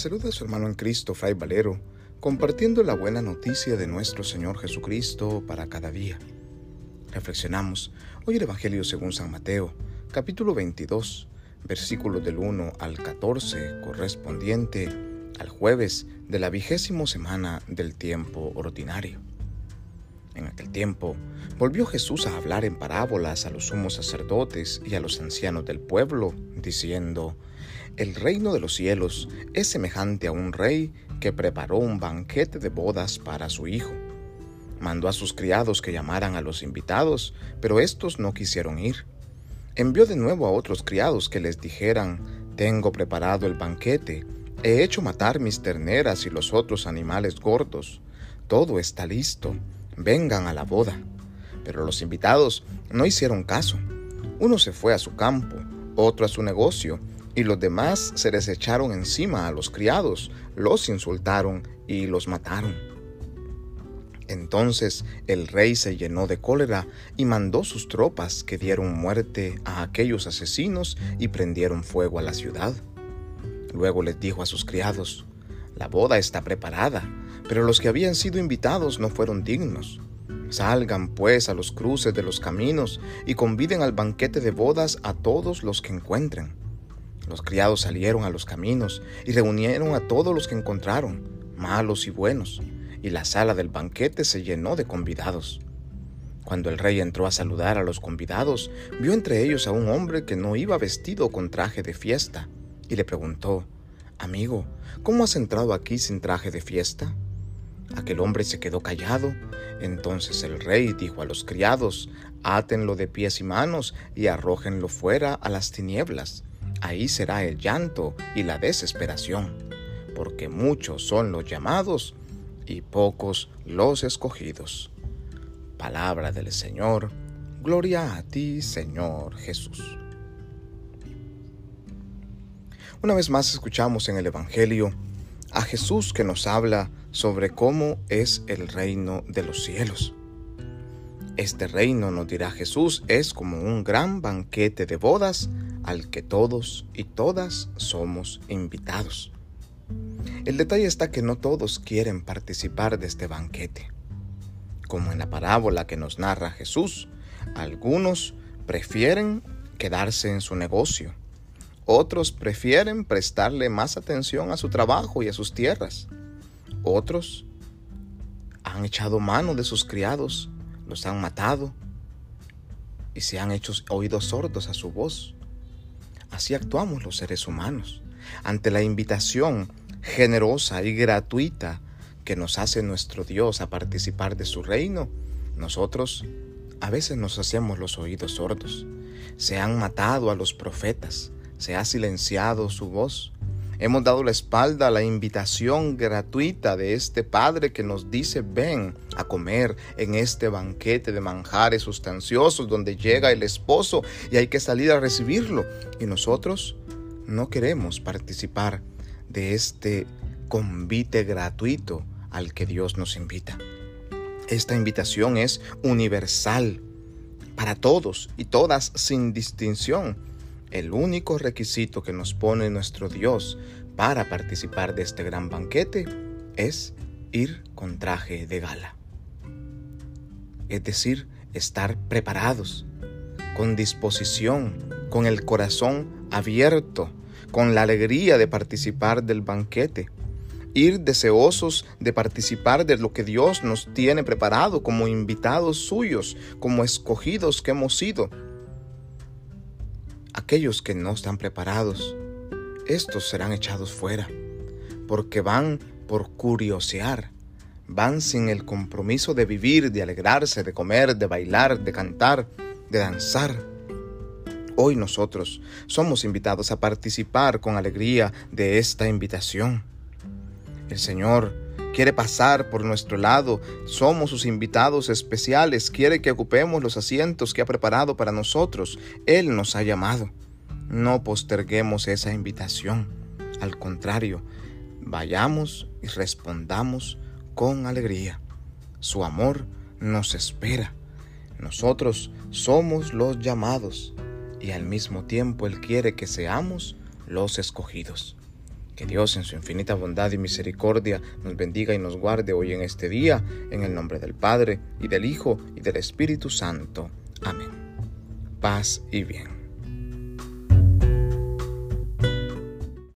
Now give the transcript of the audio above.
saluda a su hermano en Cristo, Fray Valero, compartiendo la buena noticia de nuestro Señor Jesucristo para cada día. Reflexionamos hoy el Evangelio según San Mateo, capítulo 22, versículos del 1 al 14, correspondiente al jueves de la vigésimo semana del tiempo ordinario. En aquel tiempo, volvió Jesús a hablar en parábolas a los sumos sacerdotes y a los ancianos del pueblo, diciendo, El reino de los cielos es semejante a un rey que preparó un banquete de bodas para su hijo. Mandó a sus criados que llamaran a los invitados, pero estos no quisieron ir. Envió de nuevo a otros criados que les dijeran, Tengo preparado el banquete, he hecho matar mis terneras y los otros animales gordos, todo está listo vengan a la boda. Pero los invitados no hicieron caso. Uno se fue a su campo, otro a su negocio, y los demás se les echaron encima a los criados, los insultaron y los mataron. Entonces el rey se llenó de cólera y mandó sus tropas que dieron muerte a aquellos asesinos y prendieron fuego a la ciudad. Luego les dijo a sus criados, La boda está preparada, pero los que habían sido invitados no fueron dignos. Salgan pues a los cruces de los caminos y conviden al banquete de bodas a todos los que encuentren. Los criados salieron a los caminos y reunieron a todos los que encontraron, malos y buenos, y la sala del banquete se llenó de convidados. Cuando el rey entró a saludar a los convidados, vio entre ellos a un hombre que no iba vestido con traje de fiesta, y le preguntó, Amigo, ¿cómo has entrado aquí sin traje de fiesta? Aquel hombre se quedó callado. Entonces el rey dijo a los criados, átenlo de pies y manos y arrójenlo fuera a las tinieblas. Ahí será el llanto y la desesperación, porque muchos son los llamados y pocos los escogidos. Palabra del Señor, gloria a ti, Señor Jesús. Una vez más escuchamos en el Evangelio a Jesús que nos habla sobre cómo es el reino de los cielos. Este reino, nos dirá Jesús, es como un gran banquete de bodas al que todos y todas somos invitados. El detalle está que no todos quieren participar de este banquete. Como en la parábola que nos narra Jesús, algunos prefieren quedarse en su negocio, otros prefieren prestarle más atención a su trabajo y a sus tierras. Otros han echado mano de sus criados, los han matado y se han hecho oídos sordos a su voz. Así actuamos los seres humanos ante la invitación generosa y gratuita que nos hace nuestro Dios a participar de su reino. Nosotros a veces nos hacemos los oídos sordos. Se han matado a los profetas, se ha silenciado su voz. Hemos dado la espalda a la invitación gratuita de este Padre que nos dice ven a comer en este banquete de manjares sustanciosos donde llega el esposo y hay que salir a recibirlo. Y nosotros no queremos participar de este convite gratuito al que Dios nos invita. Esta invitación es universal para todos y todas sin distinción el único requisito que nos pone nuestro Dios para participar de este gran banquete es ir con traje de gala. Es decir, estar preparados, con disposición, con el corazón abierto, con la alegría de participar del banquete, ir deseosos de participar de lo que Dios nos tiene preparado como invitados suyos, como escogidos que hemos sido Aquellos que no están preparados, estos serán echados fuera, porque van por curiosear, van sin el compromiso de vivir, de alegrarse, de comer, de bailar, de cantar, de danzar. Hoy nosotros somos invitados a participar con alegría de esta invitación. El Señor quiere pasar por nuestro lado, somos sus invitados especiales, quiere que ocupemos los asientos que ha preparado para nosotros, Él nos ha llamado. No posterguemos esa invitación, al contrario, vayamos y respondamos con alegría. Su amor nos espera. Nosotros somos los llamados y al mismo tiempo Él quiere que seamos los escogidos. Que Dios en su infinita bondad y misericordia nos bendiga y nos guarde hoy en este día, en el nombre del Padre, y del Hijo, y del Espíritu Santo. Amén. Paz y bien.